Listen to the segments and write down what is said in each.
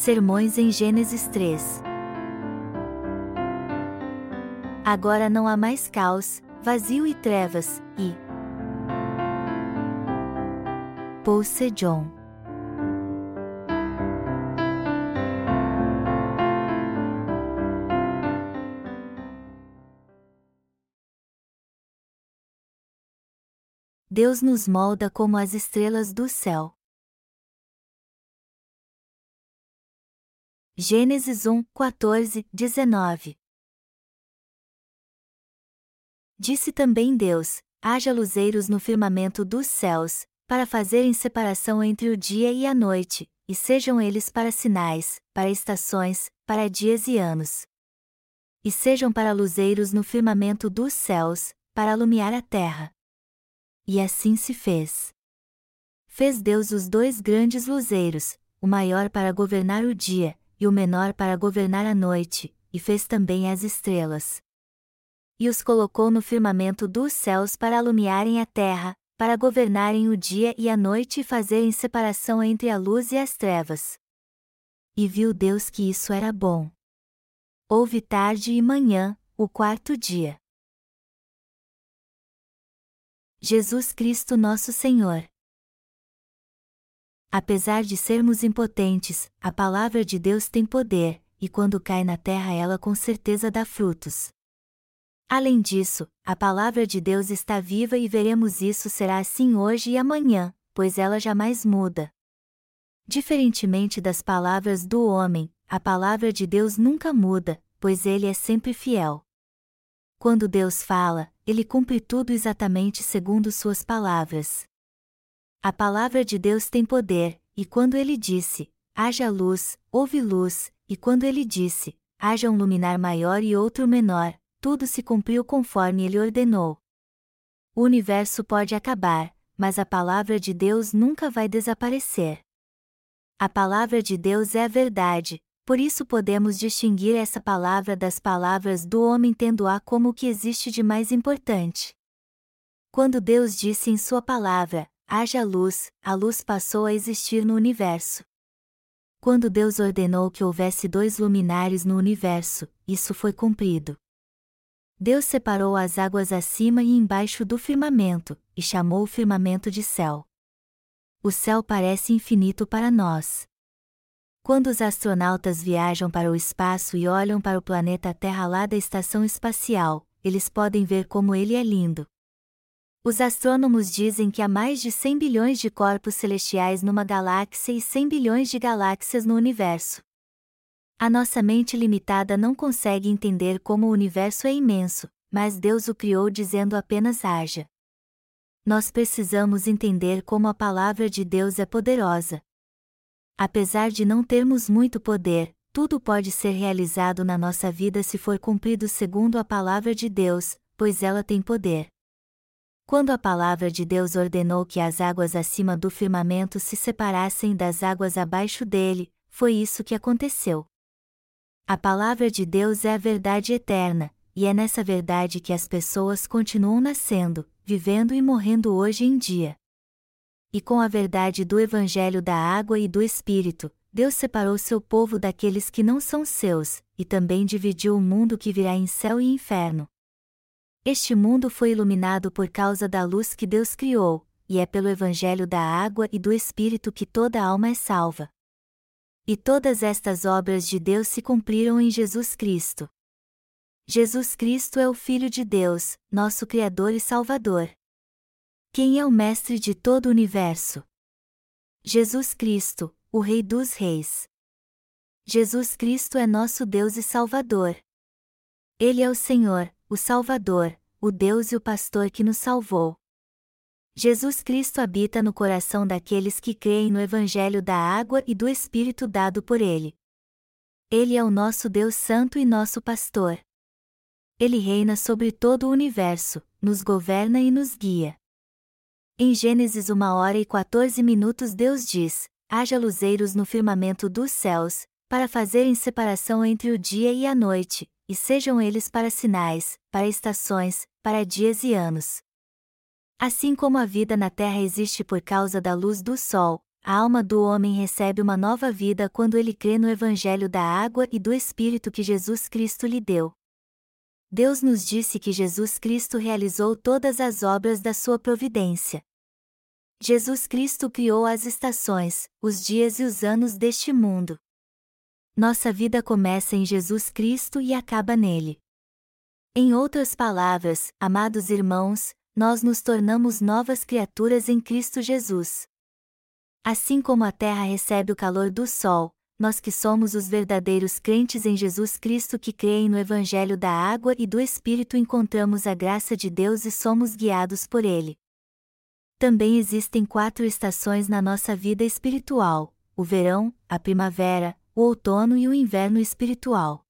Sermões em Gênesis 3. Agora não há mais caos, vazio e trevas, e. Paul Sejong Deus nos molda como as estrelas do céu. Gênesis 1, 14, 19 Disse também Deus: haja luzeiros no firmamento dos céus, para fazerem separação entre o dia e a noite, e sejam eles para sinais, para estações, para dias e anos. E sejam para luzeiros no firmamento dos céus, para alumiar a terra. E assim se fez. Fez Deus os dois grandes luzeiros, o maior para governar o dia, e o menor para governar a noite, e fez também as estrelas. E os colocou no firmamento dos céus para alumiarem a terra, para governarem o dia e a noite e fazerem separação entre a luz e as trevas. E viu Deus que isso era bom. Houve tarde e manhã, o quarto dia. Jesus Cristo Nosso Senhor. Apesar de sermos impotentes, a palavra de Deus tem poder, e quando cai na terra ela com certeza dá frutos. Além disso, a palavra de Deus está viva e veremos isso será assim hoje e amanhã, pois ela jamais muda. Diferentemente das palavras do homem, a palavra de Deus nunca muda, pois ele é sempre fiel. Quando Deus fala, ele cumpre tudo exatamente segundo suas palavras. A palavra de Deus tem poder, e quando ele disse: haja luz, houve luz, e quando ele disse: haja um luminar maior e outro menor, tudo se cumpriu conforme ele ordenou. O universo pode acabar, mas a palavra de Deus nunca vai desaparecer. A palavra de Deus é a verdade, por isso podemos distinguir essa palavra das palavras do homem tendo-a como o que existe de mais importante. Quando Deus disse em Sua palavra: haja luz, a luz passou a existir no universo. Quando Deus ordenou que houvesse dois luminares no universo, isso foi cumprido. Deus separou as águas acima e embaixo do firmamento, e chamou o firmamento de céu. O céu parece infinito para nós. Quando os astronautas viajam para o espaço e olham para o planeta Terra lá da estação espacial, eles podem ver como ele é lindo. Os astrônomos dizem que há mais de 100 bilhões de corpos celestiais numa galáxia e 100 bilhões de galáxias no universo. A nossa mente limitada não consegue entender como o universo é imenso, mas Deus o criou dizendo apenas haja. Nós precisamos entender como a palavra de Deus é poderosa. Apesar de não termos muito poder, tudo pode ser realizado na nossa vida se for cumprido segundo a palavra de Deus, pois ela tem poder. Quando a palavra de Deus ordenou que as águas acima do firmamento se separassem das águas abaixo dele, foi isso que aconteceu. A palavra de Deus é a verdade eterna, e é nessa verdade que as pessoas continuam nascendo, vivendo e morrendo hoje em dia. E com a verdade do Evangelho da água e do Espírito, Deus separou seu povo daqueles que não são seus, e também dividiu o mundo que virá em céu e inferno. Este mundo foi iluminado por causa da luz que Deus criou, e é pelo Evangelho da água e do Espírito que toda alma é salva. E todas estas obras de Deus se cumpriram em Jesus Cristo. Jesus Cristo é o Filho de Deus, nosso Criador e Salvador. Quem é o Mestre de todo o universo? Jesus Cristo, o Rei dos Reis. Jesus Cristo é nosso Deus e Salvador. Ele é o Senhor, o Salvador, o Deus e o Pastor que nos salvou. Jesus Cristo habita no coração daqueles que creem no Evangelho da água e do Espírito dado por Ele. Ele é o nosso Deus Santo e nosso Pastor. Ele reina sobre todo o universo, nos governa e nos guia. Em Gênesis 1 hora e 14 minutos Deus diz: Haja luzeiros no firmamento dos céus, para fazerem separação entre o dia e a noite, e sejam eles para sinais, para estações, para dias e anos. Assim como a vida na Terra existe por causa da luz do Sol, a alma do homem recebe uma nova vida quando ele crê no Evangelho da água e do Espírito que Jesus Cristo lhe deu. Deus nos disse que Jesus Cristo realizou todas as obras da sua providência. Jesus Cristo criou as estações, os dias e os anos deste mundo. Nossa vida começa em Jesus Cristo e acaba nele. Em outras palavras, amados irmãos, nós nos tornamos novas criaturas em Cristo Jesus. Assim como a terra recebe o calor do sol, nós que somos os verdadeiros crentes em Jesus Cristo que creem no Evangelho da água e do Espírito encontramos a graça de Deus e somos guiados por Ele. Também existem quatro estações na nossa vida espiritual: o verão, a primavera, o outono e o inverno espiritual.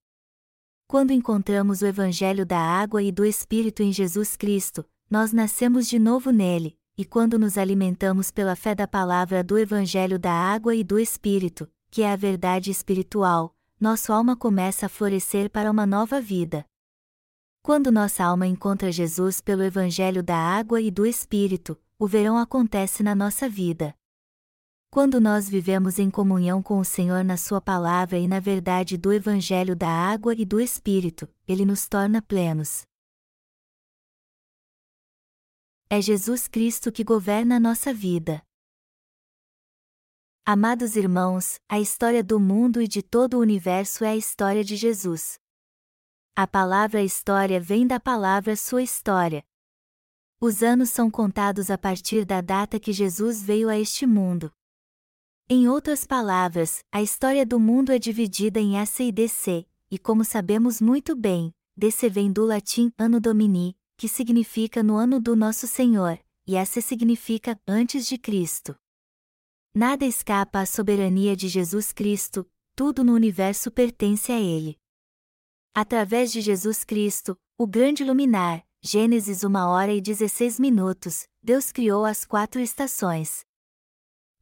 Quando encontramos o Evangelho da água e do Espírito em Jesus Cristo, nós nascemos de novo nele, e quando nos alimentamos pela fé da palavra do Evangelho da água e do Espírito, que é a verdade espiritual, nossa alma começa a florescer para uma nova vida. Quando nossa alma encontra Jesus pelo Evangelho da água e do Espírito, o verão acontece na nossa vida. Quando nós vivemos em comunhão com o Senhor na Sua palavra e na verdade do Evangelho da água e do Espírito, Ele nos torna plenos. É Jesus Cristo que governa a nossa vida. Amados irmãos, a história do mundo e de todo o universo é a história de Jesus. A palavra história vem da palavra sua história. Os anos são contados a partir da data que Jesus veio a este mundo. Em outras palavras, a história do mundo é dividida em S e DC, e como sabemos muito bem, DC vem do latim Anno Domini, que significa no ano do nosso Senhor, e essa significa antes de Cristo. Nada escapa à soberania de Jesus Cristo, tudo no universo pertence a Ele. Através de Jesus Cristo, o grande luminar, Gênesis 1 hora e 16 minutos, Deus criou as quatro estações.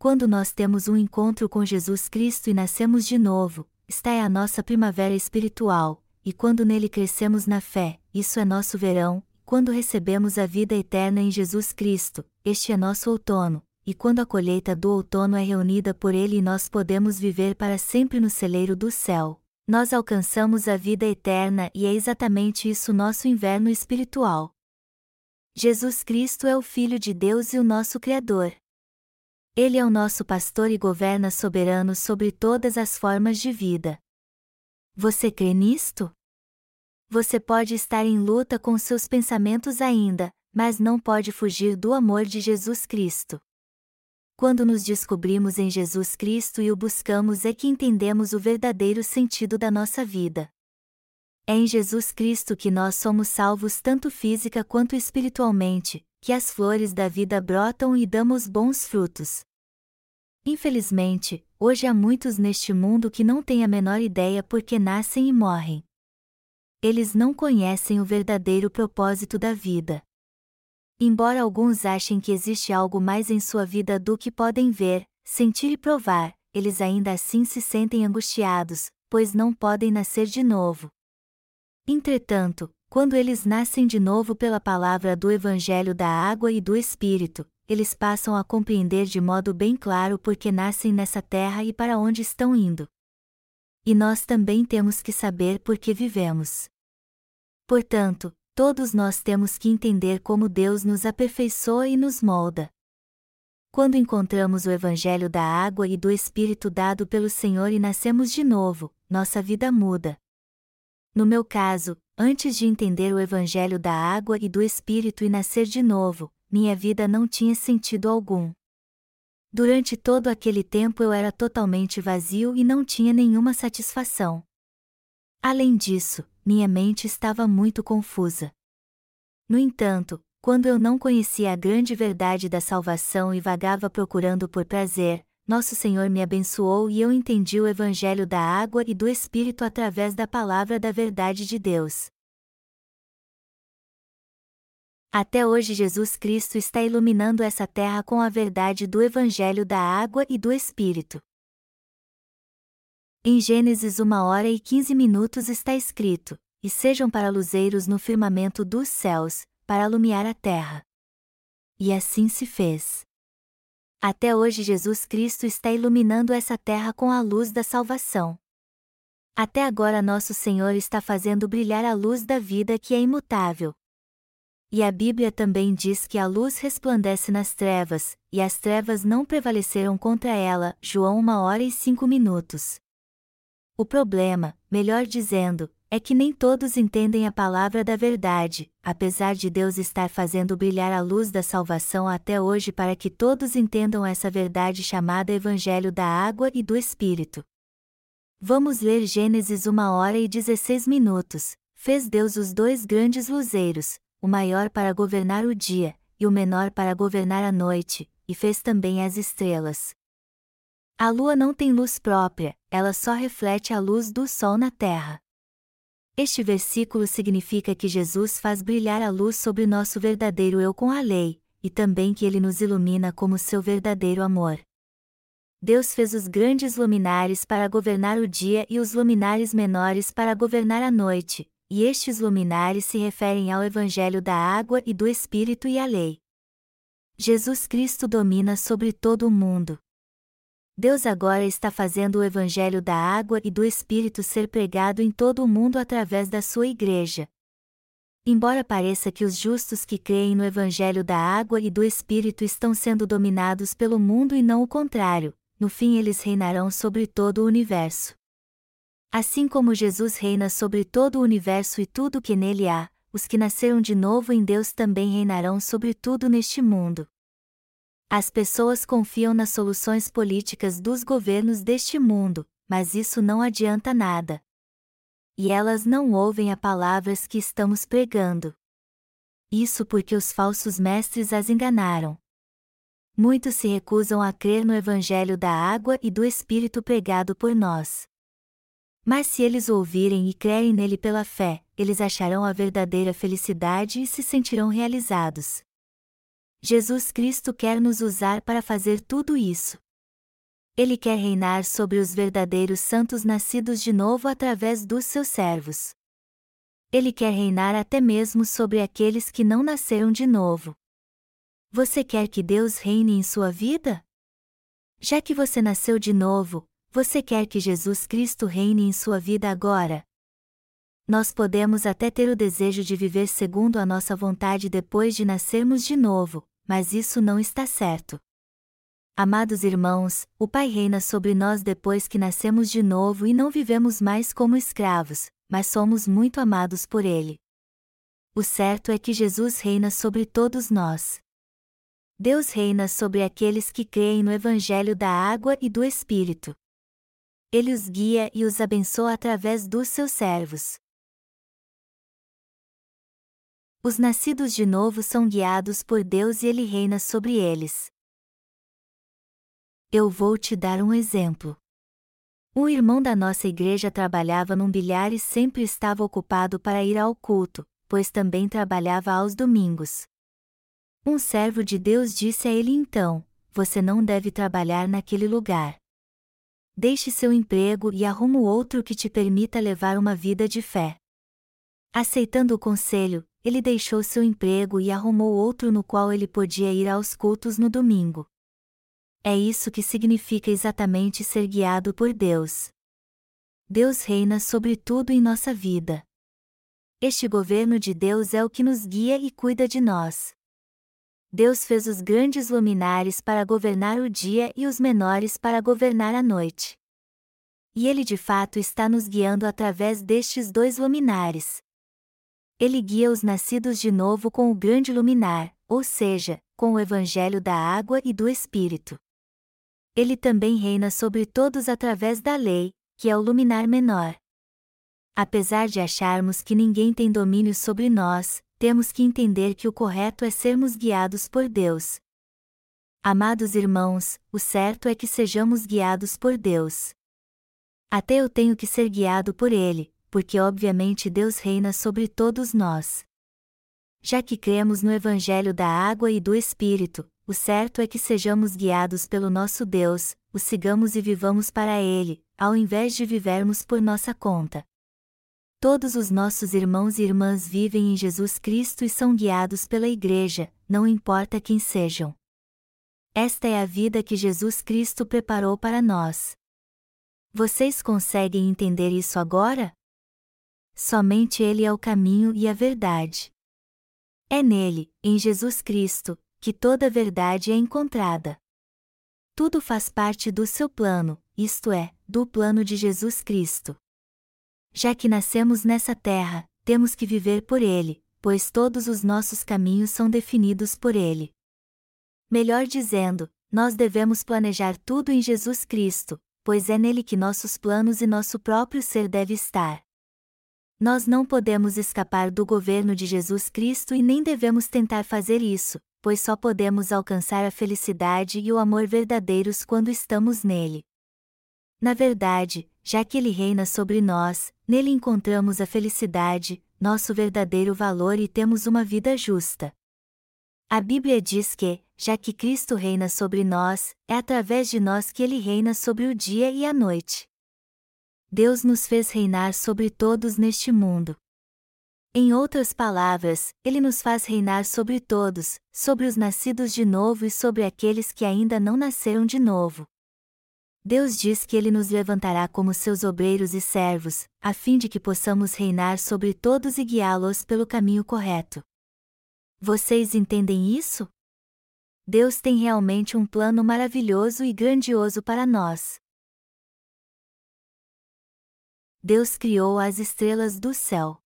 Quando nós temos um encontro com Jesus Cristo e nascemos de novo, está é a nossa primavera espiritual, e quando nele crescemos na fé, isso é nosso verão, quando recebemos a vida eterna em Jesus Cristo, este é nosso outono, e quando a colheita do outono é reunida por Ele e nós podemos viver para sempre no celeiro do céu, nós alcançamos a vida eterna e é exatamente isso nosso inverno espiritual. Jesus Cristo é o Filho de Deus e o nosso Criador. Ele é o nosso pastor e governa soberano sobre todas as formas de vida. Você crê nisto? Você pode estar em luta com seus pensamentos ainda, mas não pode fugir do amor de Jesus Cristo. Quando nos descobrimos em Jesus Cristo e o buscamos é que entendemos o verdadeiro sentido da nossa vida. É em Jesus Cristo que nós somos salvos tanto física quanto espiritualmente, que as flores da vida brotam e damos bons frutos. Infelizmente, hoje há muitos neste mundo que não têm a menor ideia por que nascem e morrem eles não conhecem o verdadeiro propósito da vida. Embora alguns achem que existe algo mais em sua vida do que podem ver, sentir e provar, eles ainda assim se sentem angustiados, pois não podem nascer de novo. Entretanto, quando eles nascem de novo pela palavra do Evangelho da Água e do Espírito, eles passam a compreender de modo bem claro por que nascem nessa terra e para onde estão indo e nós também temos que saber por que vivemos. Portanto, todos nós temos que entender como Deus nos aperfeiçoa e nos molda. Quando encontramos o Evangelho da água e do Espírito dado pelo Senhor e nascemos de novo, nossa vida muda. No meu caso, antes de entender o Evangelho da água e do Espírito e nascer de novo, minha vida não tinha sentido algum. Durante todo aquele tempo eu era totalmente vazio e não tinha nenhuma satisfação. Além disso, minha mente estava muito confusa. No entanto, quando eu não conhecia a grande verdade da salvação e vagava procurando por prazer, nosso Senhor me abençoou e eu entendi o Evangelho da água e do Espírito através da palavra da verdade de Deus. Até hoje Jesus Cristo está iluminando essa terra com a verdade do Evangelho da água e do Espírito. Em Gênesis 1 hora e 15 minutos está escrito: E sejam para luzeiros no firmamento dos céus, para alumiar a terra. E assim se fez. Até hoje Jesus Cristo está iluminando essa terra com a luz da salvação. Até agora nosso Senhor está fazendo brilhar a luz da vida que é imutável. E a Bíblia também diz que a luz resplandece nas trevas, e as trevas não prevaleceram contra ela. João 1 hora e 5 minutos. O problema, melhor dizendo, é que nem todos entendem a palavra da verdade, apesar de Deus estar fazendo brilhar a luz da salvação até hoje para que todos entendam essa verdade chamada Evangelho da Água e do Espírito. Vamos ler Gênesis 1 hora e 16 minutos. Fez Deus os dois grandes luzeiros, o maior para governar o dia, e o menor para governar a noite, e fez também as estrelas. A lua não tem luz própria, ela só reflete a luz do sol na terra. Este versículo significa que Jesus faz brilhar a luz sobre nosso verdadeiro eu com a lei, e também que ele nos ilumina como seu verdadeiro amor. Deus fez os grandes luminares para governar o dia e os luminares menores para governar a noite, e estes luminares se referem ao Evangelho da água e do Espírito e à lei. Jesus Cristo domina sobre todo o mundo. Deus agora está fazendo o Evangelho da água e do Espírito ser pregado em todo o mundo através da sua Igreja. Embora pareça que os justos que creem no Evangelho da água e do Espírito estão sendo dominados pelo mundo e não o contrário, no fim eles reinarão sobre todo o universo. Assim como Jesus reina sobre todo o universo e tudo que nele há, os que nasceram de novo em Deus também reinarão sobre tudo neste mundo. As pessoas confiam nas soluções políticas dos governos deste mundo, mas isso não adianta nada. E elas não ouvem as palavras que estamos pregando. Isso porque os falsos mestres as enganaram. Muitos se recusam a crer no Evangelho da água e do Espírito pregado por nós. Mas se eles ouvirem e crerem nele pela fé, eles acharão a verdadeira felicidade e se sentirão realizados. Jesus Cristo quer nos usar para fazer tudo isso. Ele quer reinar sobre os verdadeiros santos nascidos de novo através dos seus servos. Ele quer reinar até mesmo sobre aqueles que não nasceram de novo. Você quer que Deus reine em sua vida? Já que você nasceu de novo, você quer que Jesus Cristo reine em sua vida agora? Nós podemos até ter o desejo de viver segundo a nossa vontade depois de nascermos de novo, mas isso não está certo. Amados irmãos, o Pai reina sobre nós depois que nascemos de novo e não vivemos mais como escravos, mas somos muito amados por Ele. O certo é que Jesus reina sobre todos nós. Deus reina sobre aqueles que creem no Evangelho da água e do Espírito. Ele os guia e os abençoa através dos seus servos. Os nascidos de novo são guiados por Deus e Ele reina sobre eles. Eu vou te dar um exemplo. Um irmão da nossa igreja trabalhava num bilhar e sempre estava ocupado para ir ao culto, pois também trabalhava aos domingos. Um servo de Deus disse a ele então: Você não deve trabalhar naquele lugar. Deixe seu emprego e arruma outro que te permita levar uma vida de fé. Aceitando o conselho, ele deixou seu emprego e arrumou outro no qual ele podia ir aos cultos no domingo. É isso que significa exatamente ser guiado por Deus. Deus reina sobre tudo em nossa vida. Este governo de Deus é o que nos guia e cuida de nós. Deus fez os grandes luminares para governar o dia e os menores para governar a noite. E Ele de fato está nos guiando através destes dois luminares, ele guia os nascidos de novo com o grande luminar, ou seja, com o evangelho da água e do Espírito. Ele também reina sobre todos através da lei, que é o luminar menor. Apesar de acharmos que ninguém tem domínio sobre nós, temos que entender que o correto é sermos guiados por Deus. Amados irmãos, o certo é que sejamos guiados por Deus. Até eu tenho que ser guiado por Ele, porque obviamente Deus reina sobre todos nós. Já que cremos no Evangelho da água e do Espírito, o certo é que sejamos guiados pelo nosso Deus, o sigamos e vivamos para Ele, ao invés de vivermos por nossa conta. Todos os nossos irmãos e irmãs vivem em Jesus Cristo e são guiados pela Igreja, não importa quem sejam. Esta é a vida que Jesus Cristo preparou para nós. Vocês conseguem entender isso agora? Somente Ele é o caminho e a verdade. É nele, em Jesus Cristo, que toda a verdade é encontrada. Tudo faz parte do seu plano, isto é, do plano de Jesus Cristo. Já que nascemos nessa terra, temos que viver por Ele, pois todos os nossos caminhos são definidos por Ele. Melhor dizendo, nós devemos planejar tudo em Jesus Cristo, pois é nele que nossos planos e nosso próprio ser deve estar. Nós não podemos escapar do governo de Jesus Cristo e nem devemos tentar fazer isso, pois só podemos alcançar a felicidade e o amor verdadeiros quando estamos nele. Na verdade, já que ele reina sobre nós, nele encontramos a felicidade, nosso verdadeiro valor e temos uma vida justa. A Bíblia diz que, já que Cristo reina sobre nós, é através de nós que ele reina sobre o dia e a noite. Deus nos fez reinar sobre todos neste mundo. Em outras palavras, ele nos faz reinar sobre todos, sobre os nascidos de novo e sobre aqueles que ainda não nasceram de novo. Deus diz que ele nos levantará como seus obreiros e servos, a fim de que possamos reinar sobre todos e guiá-los pelo caminho correto. Vocês entendem isso? Deus tem realmente um plano maravilhoso e grandioso para nós. Deus criou as estrelas do céu.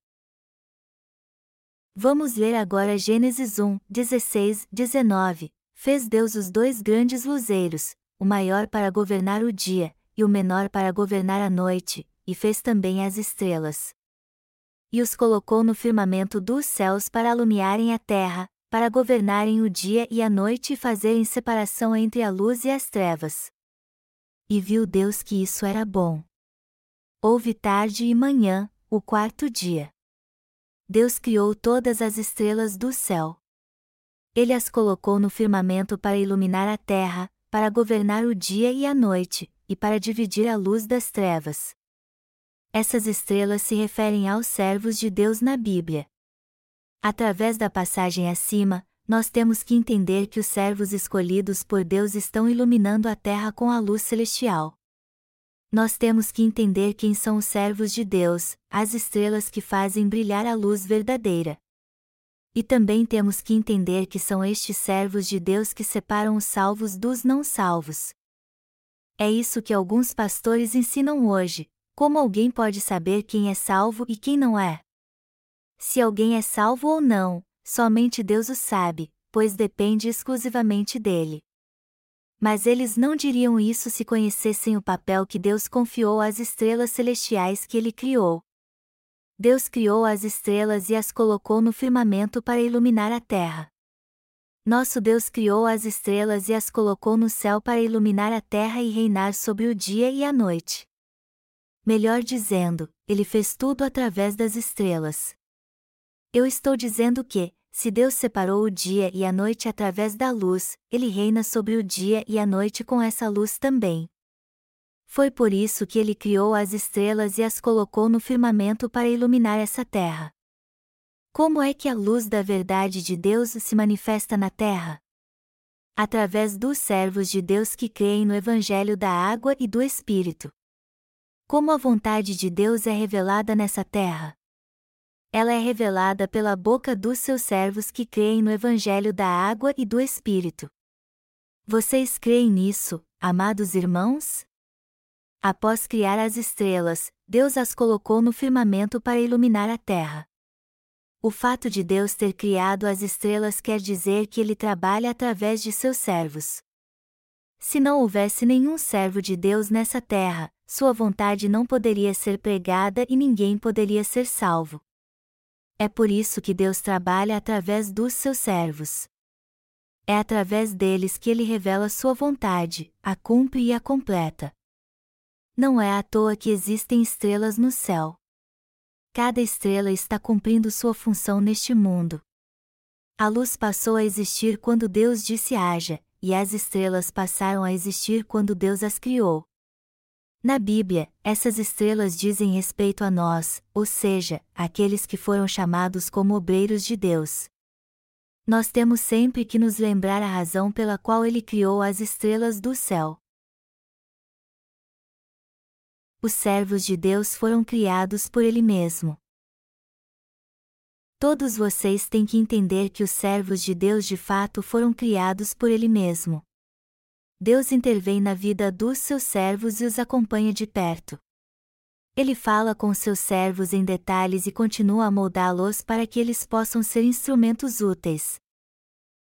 Vamos ler agora Gênesis 1, 16, 19. Fez Deus os dois grandes luzeiros, o maior para governar o dia, e o menor para governar a noite, e fez também as estrelas e os colocou no firmamento dos céus para alumiarem a terra, para governarem o dia e a noite e fazerem separação entre a luz e as trevas. E viu Deus que isso era bom. Houve tarde e manhã, o quarto dia. Deus criou todas as estrelas do céu. Ele as colocou no firmamento para iluminar a terra, para governar o dia e a noite, e para dividir a luz das trevas. Essas estrelas se referem aos servos de Deus na Bíblia. Através da passagem acima, nós temos que entender que os servos escolhidos por Deus estão iluminando a terra com a luz celestial. Nós temos que entender quem são os servos de Deus, as estrelas que fazem brilhar a luz verdadeira. E também temos que entender que são estes servos de Deus que separam os salvos dos não salvos. É isso que alguns pastores ensinam hoje, como alguém pode saber quem é salvo e quem não é? Se alguém é salvo ou não, somente Deus o sabe, pois depende exclusivamente dele. Mas eles não diriam isso se conhecessem o papel que Deus confiou às estrelas celestiais que ele criou. Deus criou as estrelas e as colocou no firmamento para iluminar a terra. Nosso Deus criou as estrelas e as colocou no céu para iluminar a terra e reinar sobre o dia e a noite. Melhor dizendo, ele fez tudo através das estrelas. Eu estou dizendo que, se Deus separou o dia e a noite através da luz, ele reina sobre o dia e a noite com essa luz também. Foi por isso que ele criou as estrelas e as colocou no firmamento para iluminar essa terra. Como é que a luz da verdade de Deus se manifesta na terra? Através dos servos de Deus que creem no Evangelho da água e do Espírito. Como a vontade de Deus é revelada nessa terra? Ela é revelada pela boca dos seus servos que creem no Evangelho da água e do Espírito. Vocês creem nisso, amados irmãos? Após criar as estrelas, Deus as colocou no firmamento para iluminar a terra. O fato de Deus ter criado as estrelas quer dizer que ele trabalha através de seus servos. Se não houvesse nenhum servo de Deus nessa terra, sua vontade não poderia ser pregada e ninguém poderia ser salvo. É por isso que Deus trabalha através dos seus servos. É através deles que ele revela sua vontade, a cumpre e a completa. Não é à toa que existem estrelas no céu. Cada estrela está cumprindo sua função neste mundo. A luz passou a existir quando Deus disse haja, e as estrelas passaram a existir quando Deus as criou. Na Bíblia, essas estrelas dizem respeito a nós, ou seja, aqueles que foram chamados como obreiros de Deus. Nós temos sempre que nos lembrar a razão pela qual Ele criou as estrelas do céu. Os servos de Deus foram criados por Ele mesmo. Todos vocês têm que entender que os servos de Deus de fato foram criados por Ele mesmo. Deus intervém na vida dos seus servos e os acompanha de perto. Ele fala com seus servos em detalhes e continua a moldá-los para que eles possam ser instrumentos úteis.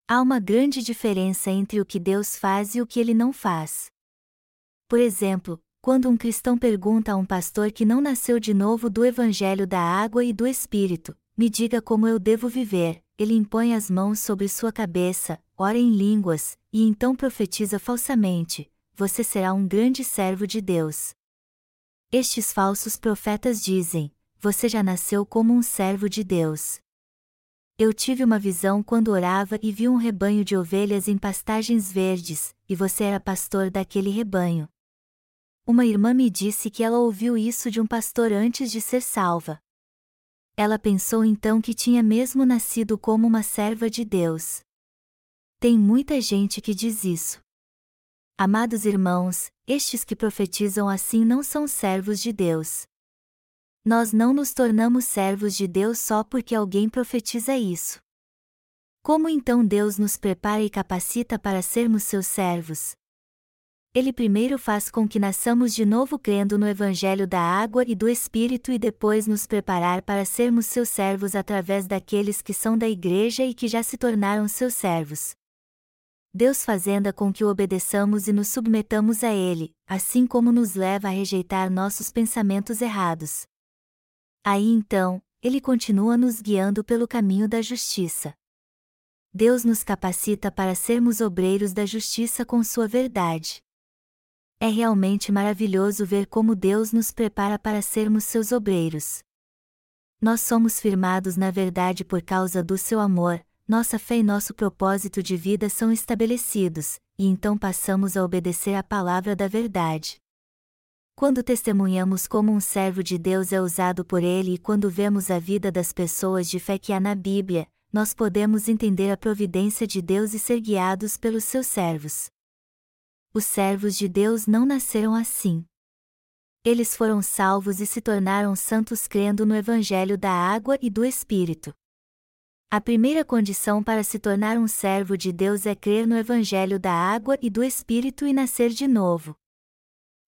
Há uma grande diferença entre o que Deus faz e o que ele não faz. Por exemplo, quando um cristão pergunta a um pastor que não nasceu de novo do Evangelho da água e do Espírito, me diga como eu devo viver. Ele impõe as mãos sobre sua cabeça, ora em línguas, e então profetiza falsamente: Você será um grande servo de Deus. Estes falsos profetas dizem: Você já nasceu como um servo de Deus. Eu tive uma visão quando orava e vi um rebanho de ovelhas em pastagens verdes, e você era pastor daquele rebanho. Uma irmã me disse que ela ouviu isso de um pastor antes de ser salva. Ela pensou então que tinha mesmo nascido como uma serva de Deus. Tem muita gente que diz isso. Amados irmãos, estes que profetizam assim não são servos de Deus. Nós não nos tornamos servos de Deus só porque alguém profetiza isso. Como então Deus nos prepara e capacita para sermos seus servos? Ele primeiro faz com que nasçamos de novo crendo no Evangelho da água e do Espírito e depois nos preparar para sermos seus servos através daqueles que são da Igreja e que já se tornaram seus servos. Deus fazenda com que o obedeçamos e nos submetamos a Ele, assim como nos leva a rejeitar nossos pensamentos errados. Aí então, Ele continua nos guiando pelo caminho da justiça. Deus nos capacita para sermos obreiros da justiça com Sua verdade. É realmente maravilhoso ver como Deus nos prepara para sermos seus obreiros. Nós somos firmados na verdade por causa do seu amor, nossa fé e nosso propósito de vida são estabelecidos, e então passamos a obedecer à palavra da verdade. Quando testemunhamos como um servo de Deus é usado por Ele e quando vemos a vida das pessoas de fé que há na Bíblia, nós podemos entender a providência de Deus e ser guiados pelos seus servos os servos de Deus não nasceram assim. Eles foram salvos e se tornaram santos crendo no Evangelho da água e do Espírito. A primeira condição para se tornar um servo de Deus é crer no Evangelho da água e do Espírito e nascer de novo.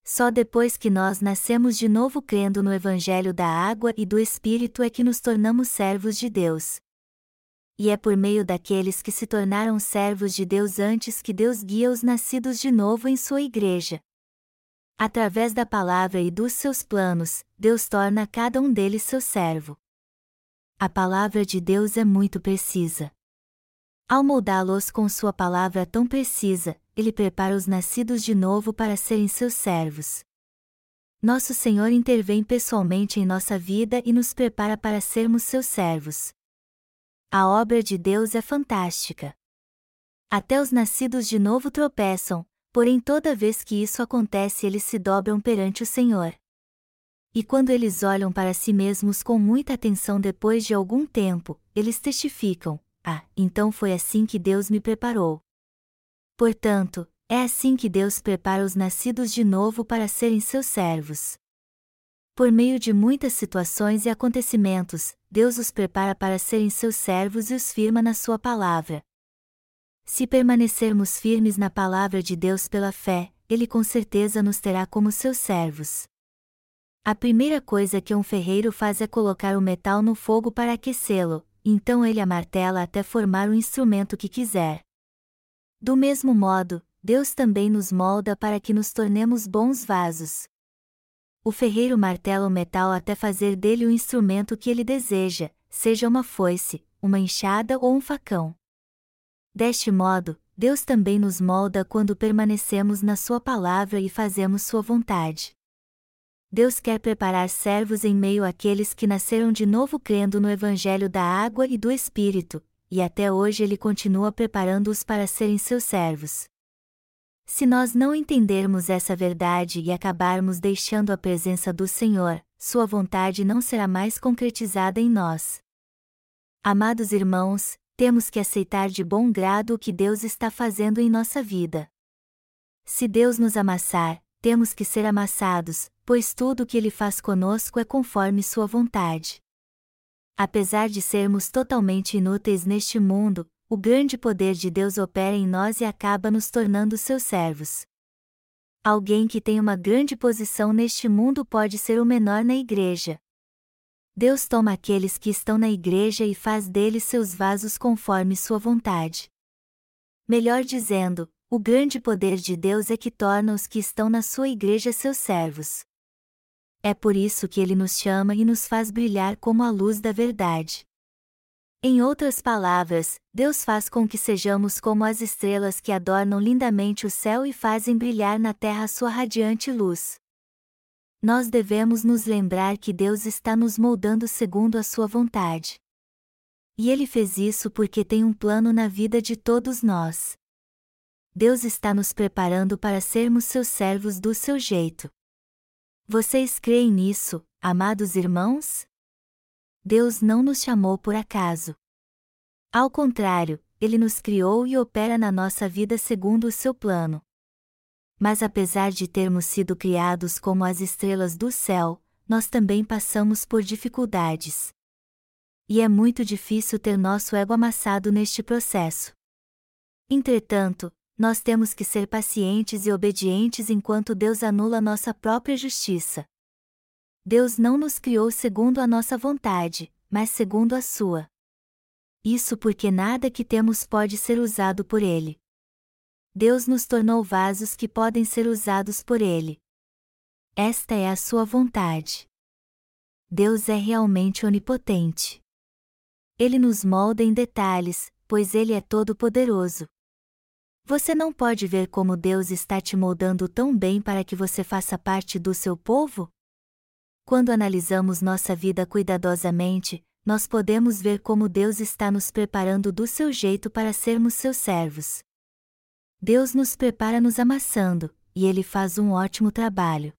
Só depois que nós nascemos de novo crendo no Evangelho da água e do Espírito é que nos tornamos servos de Deus e é por meio daqueles que se tornaram servos de Deus antes que Deus guia os nascidos de novo em sua igreja. Através da palavra e dos seus planos, Deus torna cada um deles seu servo. A palavra de Deus é muito precisa. Ao moldá-los com sua palavra tão precisa, ele prepara os nascidos de novo para serem seus servos. Nosso Senhor intervém pessoalmente em nossa vida e nos prepara para sermos seus servos. A obra de Deus é fantástica. Até os nascidos de novo tropeçam, porém toda vez que isso acontece eles se dobram perante o Senhor. E quando eles olham para si mesmos com muita atenção depois de algum tempo, eles testificam: Ah, então foi assim que Deus me preparou. Portanto, é assim que Deus prepara os nascidos de novo para serem seus servos. Por meio de muitas situações e acontecimentos, Deus os prepara para serem seus servos e os firma na Sua palavra. Se permanecermos firmes na palavra de Deus pela fé, Ele com certeza nos terá como seus servos. A primeira coisa que um ferreiro faz é colocar o metal no fogo para aquecê-lo, então ele amartela até formar o instrumento que quiser. Do mesmo modo, Deus também nos molda para que nos tornemos bons vasos, o ferreiro martela o metal até fazer dele o instrumento que ele deseja, seja uma foice, uma enxada ou um facão. Deste modo, Deus também nos molda quando permanecemos na Sua palavra e fazemos Sua vontade. Deus quer preparar servos em meio àqueles que nasceram de novo crendo no Evangelho da água e do Espírito, e até hoje Ele continua preparando-os para serem seus servos. Se nós não entendermos essa verdade e acabarmos deixando a presença do Senhor, Sua vontade não será mais concretizada em nós. Amados irmãos, temos que aceitar de bom grado o que Deus está fazendo em nossa vida. Se Deus nos amassar, temos que ser amassados, pois tudo o que Ele faz conosco é conforme Sua vontade. Apesar de sermos totalmente inúteis neste mundo, o grande poder de Deus opera em nós e acaba nos tornando seus servos. Alguém que tem uma grande posição neste mundo pode ser o menor na igreja. Deus toma aqueles que estão na igreja e faz deles seus vasos conforme sua vontade. Melhor dizendo, o grande poder de Deus é que torna os que estão na sua igreja seus servos. É por isso que ele nos chama e nos faz brilhar como a luz da verdade. Em outras palavras, Deus faz com que sejamos como as estrelas que adornam lindamente o céu e fazem brilhar na terra sua radiante luz. Nós devemos nos lembrar que Deus está nos moldando segundo a sua vontade. E ele fez isso porque tem um plano na vida de todos nós. Deus está nos preparando para sermos seus servos do seu jeito. Vocês creem nisso, amados irmãos? Deus não nos chamou por acaso. Ao contrário, Ele nos criou e opera na nossa vida segundo o seu plano. Mas apesar de termos sido criados como as estrelas do céu, nós também passamos por dificuldades. E é muito difícil ter nosso ego amassado neste processo. Entretanto, nós temos que ser pacientes e obedientes enquanto Deus anula nossa própria justiça. Deus não nos criou segundo a nossa vontade, mas segundo a sua. Isso porque nada que temos pode ser usado por Ele. Deus nos tornou vasos que podem ser usados por Ele. Esta é a sua vontade. Deus é realmente onipotente. Ele nos molda em detalhes, pois Ele é todo-poderoso. Você não pode ver como Deus está te moldando tão bem para que você faça parte do seu povo? Quando analisamos nossa vida cuidadosamente, nós podemos ver como Deus está nos preparando do seu jeito para sermos seus servos. Deus nos prepara nos amassando, e Ele faz um ótimo trabalho.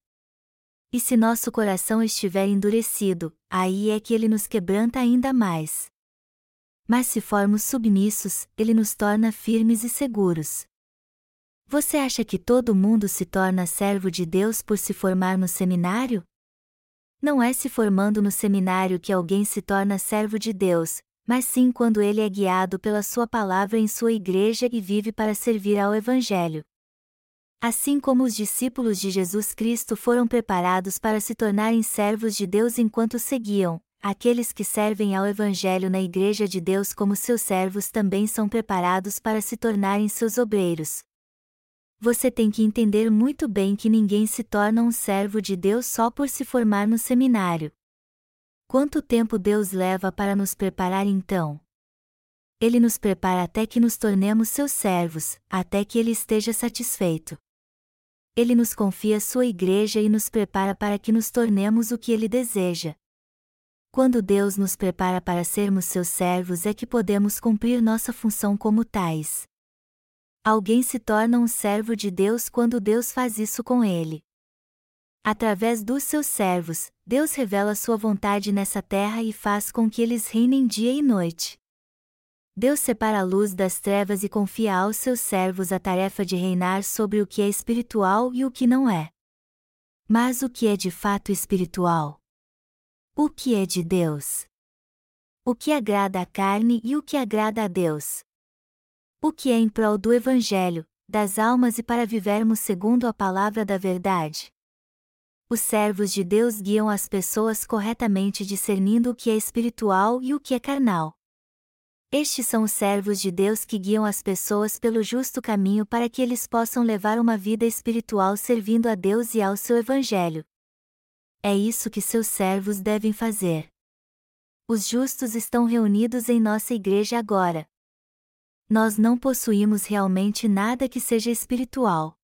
E se nosso coração estiver endurecido, aí é que Ele nos quebranta ainda mais. Mas se formos submissos, ele nos torna firmes e seguros. Você acha que todo mundo se torna servo de Deus por se formar no seminário? Não é se formando no seminário que alguém se torna servo de Deus, mas sim quando ele é guiado pela Sua palavra em sua igreja e vive para servir ao Evangelho. Assim como os discípulos de Jesus Cristo foram preparados para se tornarem servos de Deus enquanto seguiam, Aqueles que servem ao Evangelho na Igreja de Deus como seus servos também são preparados para se tornarem seus obreiros. Você tem que entender muito bem que ninguém se torna um servo de Deus só por se formar no seminário. Quanto tempo Deus leva para nos preparar então? Ele nos prepara até que nos tornemos seus servos, até que ele esteja satisfeito. Ele nos confia sua igreja e nos prepara para que nos tornemos o que ele deseja. Quando Deus nos prepara para sermos seus servos é que podemos cumprir nossa função como tais. Alguém se torna um servo de Deus quando Deus faz isso com ele. Através dos seus servos, Deus revela sua vontade nessa terra e faz com que eles reinem dia e noite. Deus separa a luz das trevas e confia aos seus servos a tarefa de reinar sobre o que é espiritual e o que não é. Mas o que é de fato espiritual? O que é de Deus? O que agrada à carne e o que agrada a Deus? O que é em prol do Evangelho, das almas e para vivermos segundo a palavra da verdade? Os servos de Deus guiam as pessoas corretamente discernindo o que é espiritual e o que é carnal. Estes são os servos de Deus que guiam as pessoas pelo justo caminho para que eles possam levar uma vida espiritual servindo a Deus e ao seu Evangelho. É isso que seus servos devem fazer. Os justos estão reunidos em nossa igreja agora. Nós não possuímos realmente nada que seja espiritual.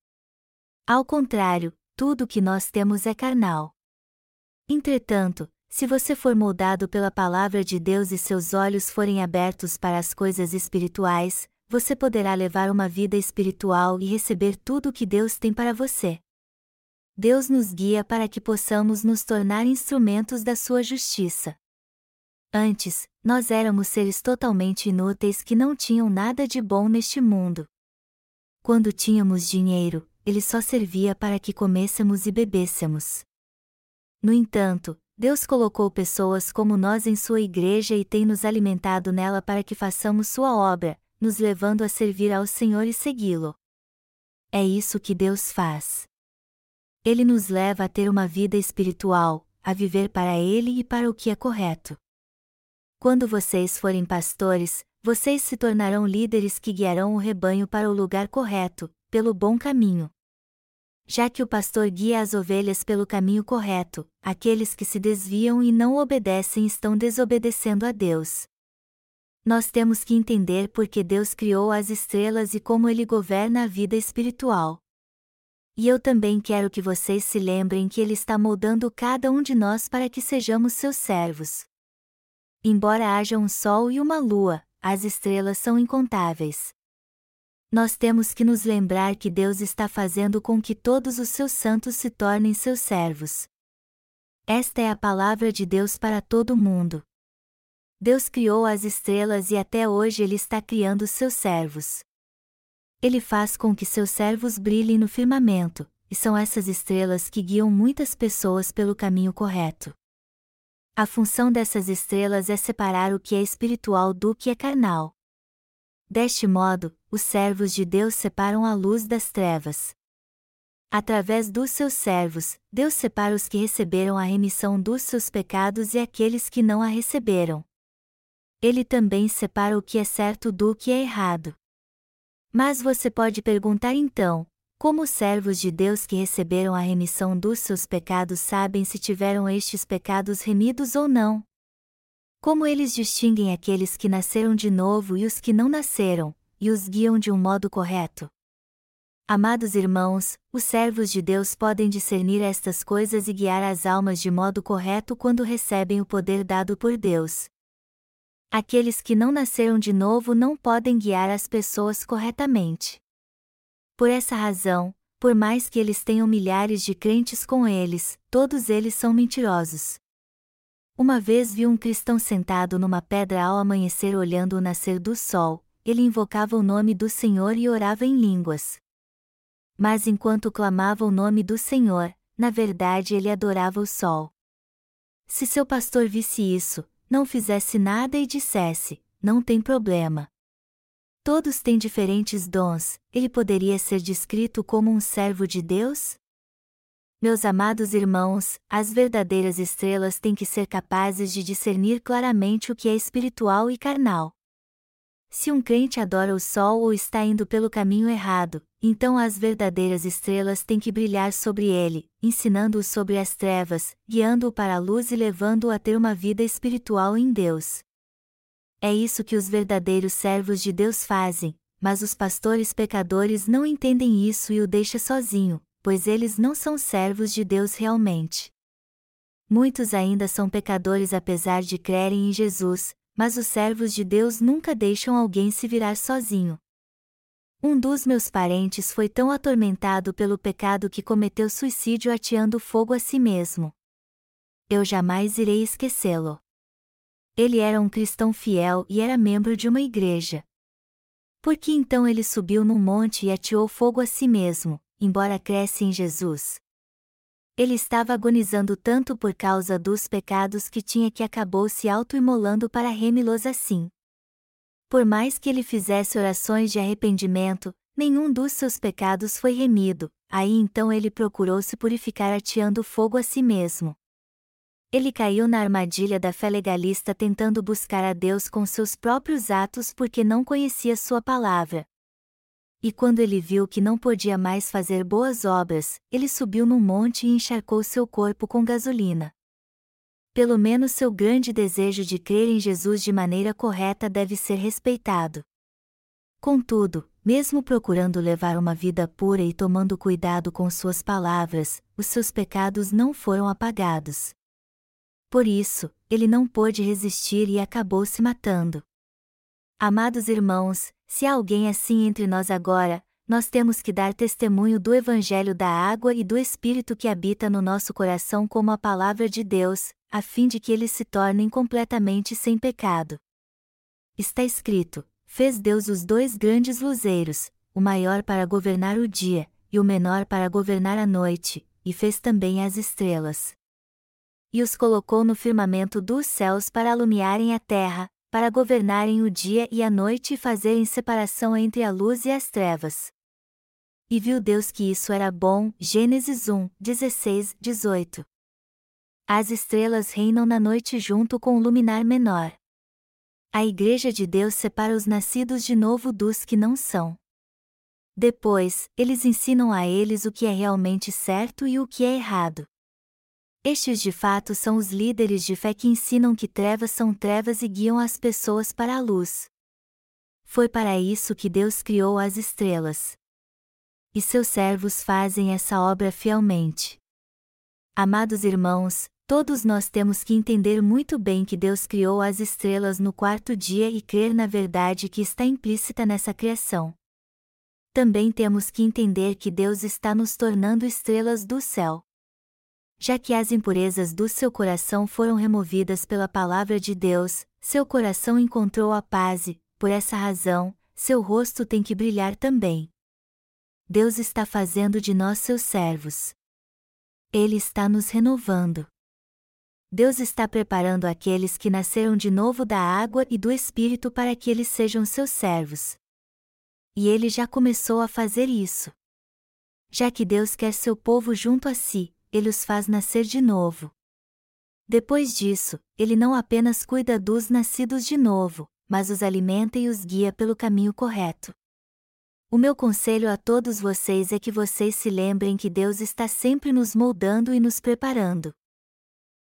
Ao contrário, tudo que nós temos é carnal. Entretanto, se você for moldado pela palavra de Deus e seus olhos forem abertos para as coisas espirituais, você poderá levar uma vida espiritual e receber tudo o que Deus tem para você. Deus nos guia para que possamos nos tornar instrumentos da sua justiça. Antes, nós éramos seres totalmente inúteis que não tinham nada de bom neste mundo. Quando tínhamos dinheiro, ele só servia para que comêssemos e bebêssemos. No entanto, Deus colocou pessoas como nós em sua igreja e tem nos alimentado nela para que façamos sua obra, nos levando a servir ao Senhor e segui-lo. É isso que Deus faz. Ele nos leva a ter uma vida espiritual, a viver para Ele e para o que é correto. Quando vocês forem pastores, vocês se tornarão líderes que guiarão o rebanho para o lugar correto, pelo bom caminho já que o pastor guia as ovelhas pelo caminho correto, aqueles que se desviam e não obedecem estão desobedecendo a Deus. Nós temos que entender por que Deus criou as estrelas e como Ele governa a vida espiritual. E eu também quero que vocês se lembrem que Ele está moldando cada um de nós para que sejamos seus servos. Embora haja um sol e uma lua, as estrelas são incontáveis nós temos que nos lembrar que Deus está fazendo com que todos os seus santos se tornem seus servos. Esta é a palavra de Deus para todo mundo. Deus criou as estrelas e até hoje Ele está criando seus servos. Ele faz com que seus servos brilhem no firmamento, e são essas estrelas que guiam muitas pessoas pelo caminho correto. A função dessas estrelas é separar o que é espiritual do que é carnal. Deste modo, os servos de Deus separam a luz das trevas. Através dos seus servos, Deus separa os que receberam a remissão dos seus pecados e aqueles que não a receberam. Ele também separa o que é certo do que é errado. Mas você pode perguntar então: como os servos de Deus que receberam a remissão dos seus pecados sabem se tiveram estes pecados remidos ou não? Como eles distinguem aqueles que nasceram de novo e os que não nasceram, e os guiam de um modo correto? Amados irmãos, os servos de Deus podem discernir estas coisas e guiar as almas de modo correto quando recebem o poder dado por Deus. Aqueles que não nasceram de novo não podem guiar as pessoas corretamente. Por essa razão, por mais que eles tenham milhares de crentes com eles, todos eles são mentirosos. Uma vez vi um cristão sentado numa pedra ao amanhecer olhando o nascer do sol, ele invocava o nome do Senhor e orava em línguas. Mas enquanto clamava o nome do Senhor, na verdade ele adorava o sol. Se seu pastor visse isso, não fizesse nada e dissesse: Não tem problema. Todos têm diferentes dons, ele poderia ser descrito como um servo de Deus? Meus amados irmãos, as verdadeiras estrelas têm que ser capazes de discernir claramente o que é espiritual e carnal. Se um crente adora o sol ou está indo pelo caminho errado, então as verdadeiras estrelas têm que brilhar sobre ele, ensinando-o sobre as trevas, guiando-o para a luz e levando-o a ter uma vida espiritual em Deus. É isso que os verdadeiros servos de Deus fazem, mas os pastores pecadores não entendem isso e o deixam sozinho, pois eles não são servos de Deus realmente. Muitos ainda são pecadores apesar de crerem em Jesus, mas os servos de Deus nunca deixam alguém se virar sozinho. Um dos meus parentes foi tão atormentado pelo pecado que cometeu suicídio ateando fogo a si mesmo. Eu jamais irei esquecê-lo. Ele era um cristão fiel e era membro de uma igreja. Por que então ele subiu num monte e ateou fogo a si mesmo, embora cresce em Jesus. Ele estava agonizando tanto por causa dos pecados que tinha que acabou se autoimolando para remi-los assim. Por mais que ele fizesse orações de arrependimento, nenhum dos seus pecados foi remido, aí então ele procurou se purificar ateando fogo a si mesmo. Ele caiu na armadilha da fé legalista tentando buscar a Deus com seus próprios atos porque não conhecia sua palavra, e quando ele viu que não podia mais fazer boas obras, ele subiu num monte e encharcou seu corpo com gasolina. Pelo menos seu grande desejo de crer em Jesus de maneira correta deve ser respeitado. Contudo, mesmo procurando levar uma vida pura e tomando cuidado com suas palavras, os seus pecados não foram apagados. Por isso, ele não pôde resistir e acabou se matando. Amados irmãos, se há alguém assim entre nós agora, nós temos que dar testemunho do Evangelho da água e do Espírito que habita no nosso coração como a palavra de Deus, a fim de que eles se tornem completamente sem pecado. Está escrito: Fez Deus os dois grandes luzeiros, o maior para governar o dia, e o menor para governar a noite, e fez também as estrelas. E os colocou no firmamento dos céus para alumiarem a terra, para governarem o dia e a noite e fazerem separação entre a luz e as trevas. E viu Deus que isso era bom. Gênesis 1, 16, 18. As estrelas reinam na noite junto com o luminar menor. A Igreja de Deus separa os nascidos de novo dos que não são. Depois, eles ensinam a eles o que é realmente certo e o que é errado. Estes de fato são os líderes de fé que ensinam que trevas são trevas e guiam as pessoas para a luz. Foi para isso que Deus criou as estrelas e seus servos fazem essa obra fielmente. Amados irmãos, todos nós temos que entender muito bem que Deus criou as estrelas no quarto dia e crer na verdade que está implícita nessa criação. Também temos que entender que Deus está nos tornando estrelas do céu. Já que as impurezas do seu coração foram removidas pela palavra de Deus, seu coração encontrou a paz e, por essa razão, seu rosto tem que brilhar também. Deus está fazendo de nós seus servos. Ele está nos renovando. Deus está preparando aqueles que nasceram de novo da água e do Espírito para que eles sejam seus servos. E ele já começou a fazer isso. Já que Deus quer seu povo junto a si, ele os faz nascer de novo. Depois disso, ele não apenas cuida dos nascidos de novo, mas os alimenta e os guia pelo caminho correto. O meu conselho a todos vocês é que vocês se lembrem que Deus está sempre nos moldando e nos preparando.